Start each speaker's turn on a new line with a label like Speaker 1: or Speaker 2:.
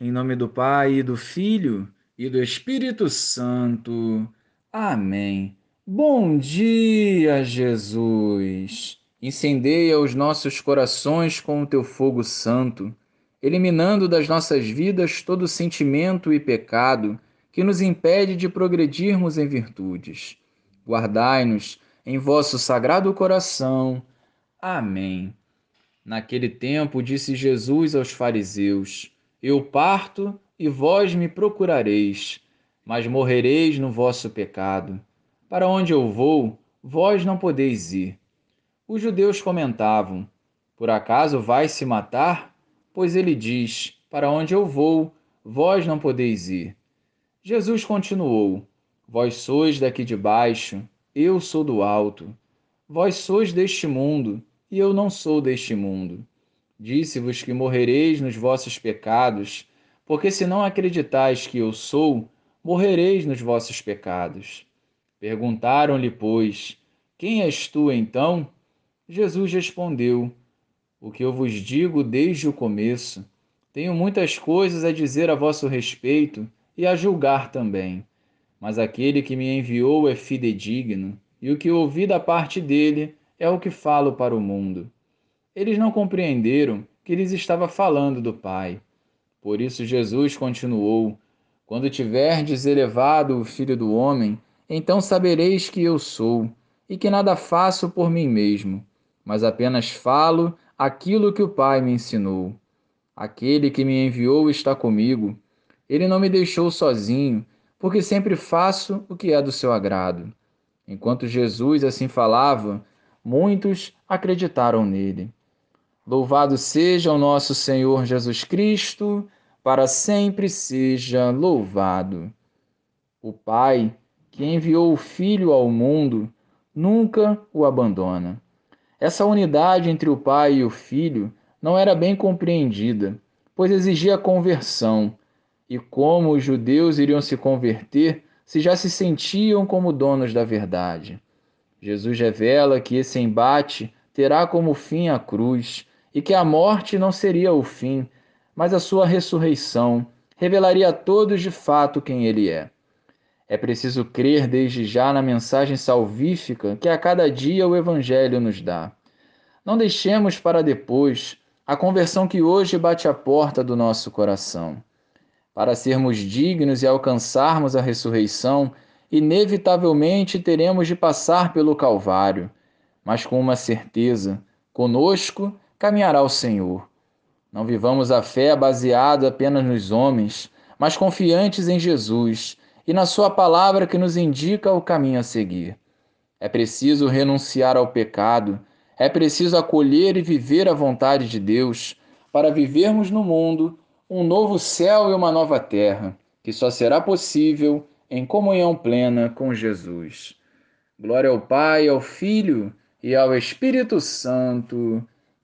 Speaker 1: Em nome do Pai, e do Filho e do Espírito Santo. Amém. Bom dia, Jesus. Incendeia os nossos corações com o teu fogo santo, eliminando das nossas vidas todo sentimento e pecado que nos impede de progredirmos em virtudes. Guardai-nos em vosso sagrado coração. Amém. Naquele tempo, disse Jesus aos fariseus: eu parto e vós me procurareis, mas morrereis no vosso pecado. Para onde eu vou, vós não podeis ir. Os judeus comentavam: Por acaso vai se matar? Pois ele diz: Para onde eu vou, vós não podeis ir. Jesus continuou: Vós sois daqui de baixo, eu sou do alto. Vós sois deste mundo, e eu não sou deste mundo. Disse-vos que morrereis nos vossos pecados, porque se não acreditais que eu sou, morrereis nos vossos pecados. Perguntaram-lhe, pois, quem és tu então? Jesus respondeu: O que eu vos digo desde o começo. Tenho muitas coisas a dizer a vosso respeito e a julgar também. Mas aquele que me enviou é fidedigno, e o que ouvi da parte dele é o que falo para o mundo. Eles não compreenderam que lhes estava falando do Pai. Por isso Jesus continuou: Quando tiverdes elevado o Filho do Homem, então sabereis que eu sou, e que nada faço por mim mesmo, mas apenas falo aquilo que o Pai me ensinou. Aquele que me enviou está comigo. Ele não me deixou sozinho, porque sempre faço o que é do seu agrado. Enquanto Jesus assim falava, muitos acreditaram nele. Louvado seja o nosso Senhor Jesus Cristo, para sempre seja louvado. O Pai, que enviou o Filho ao mundo, nunca o abandona. Essa unidade entre o Pai e o Filho não era bem compreendida, pois exigia conversão. E como os judeus iriam se converter se já se sentiam como donos da verdade? Jesus revela que esse embate terá como fim a cruz e que a morte não seria o fim, mas a sua ressurreição revelaria a todos de fato quem ele é. É preciso crer desde já na mensagem salvífica que a cada dia o Evangelho nos dá. Não deixemos para depois a conversão que hoje bate à porta do nosso coração. Para sermos dignos e alcançarmos a ressurreição, inevitavelmente teremos de passar pelo Calvário, mas com uma certeza: conosco caminhará o Senhor. Não vivamos a fé baseada apenas nos homens, mas confiantes em Jesus e na Sua palavra que nos indica o caminho a seguir. É preciso renunciar ao pecado, é preciso acolher e viver a vontade de Deus para vivermos no mundo um novo céu e uma nova terra, que só será possível em comunhão plena com Jesus. Glória ao Pai, ao Filho e ao Espírito Santo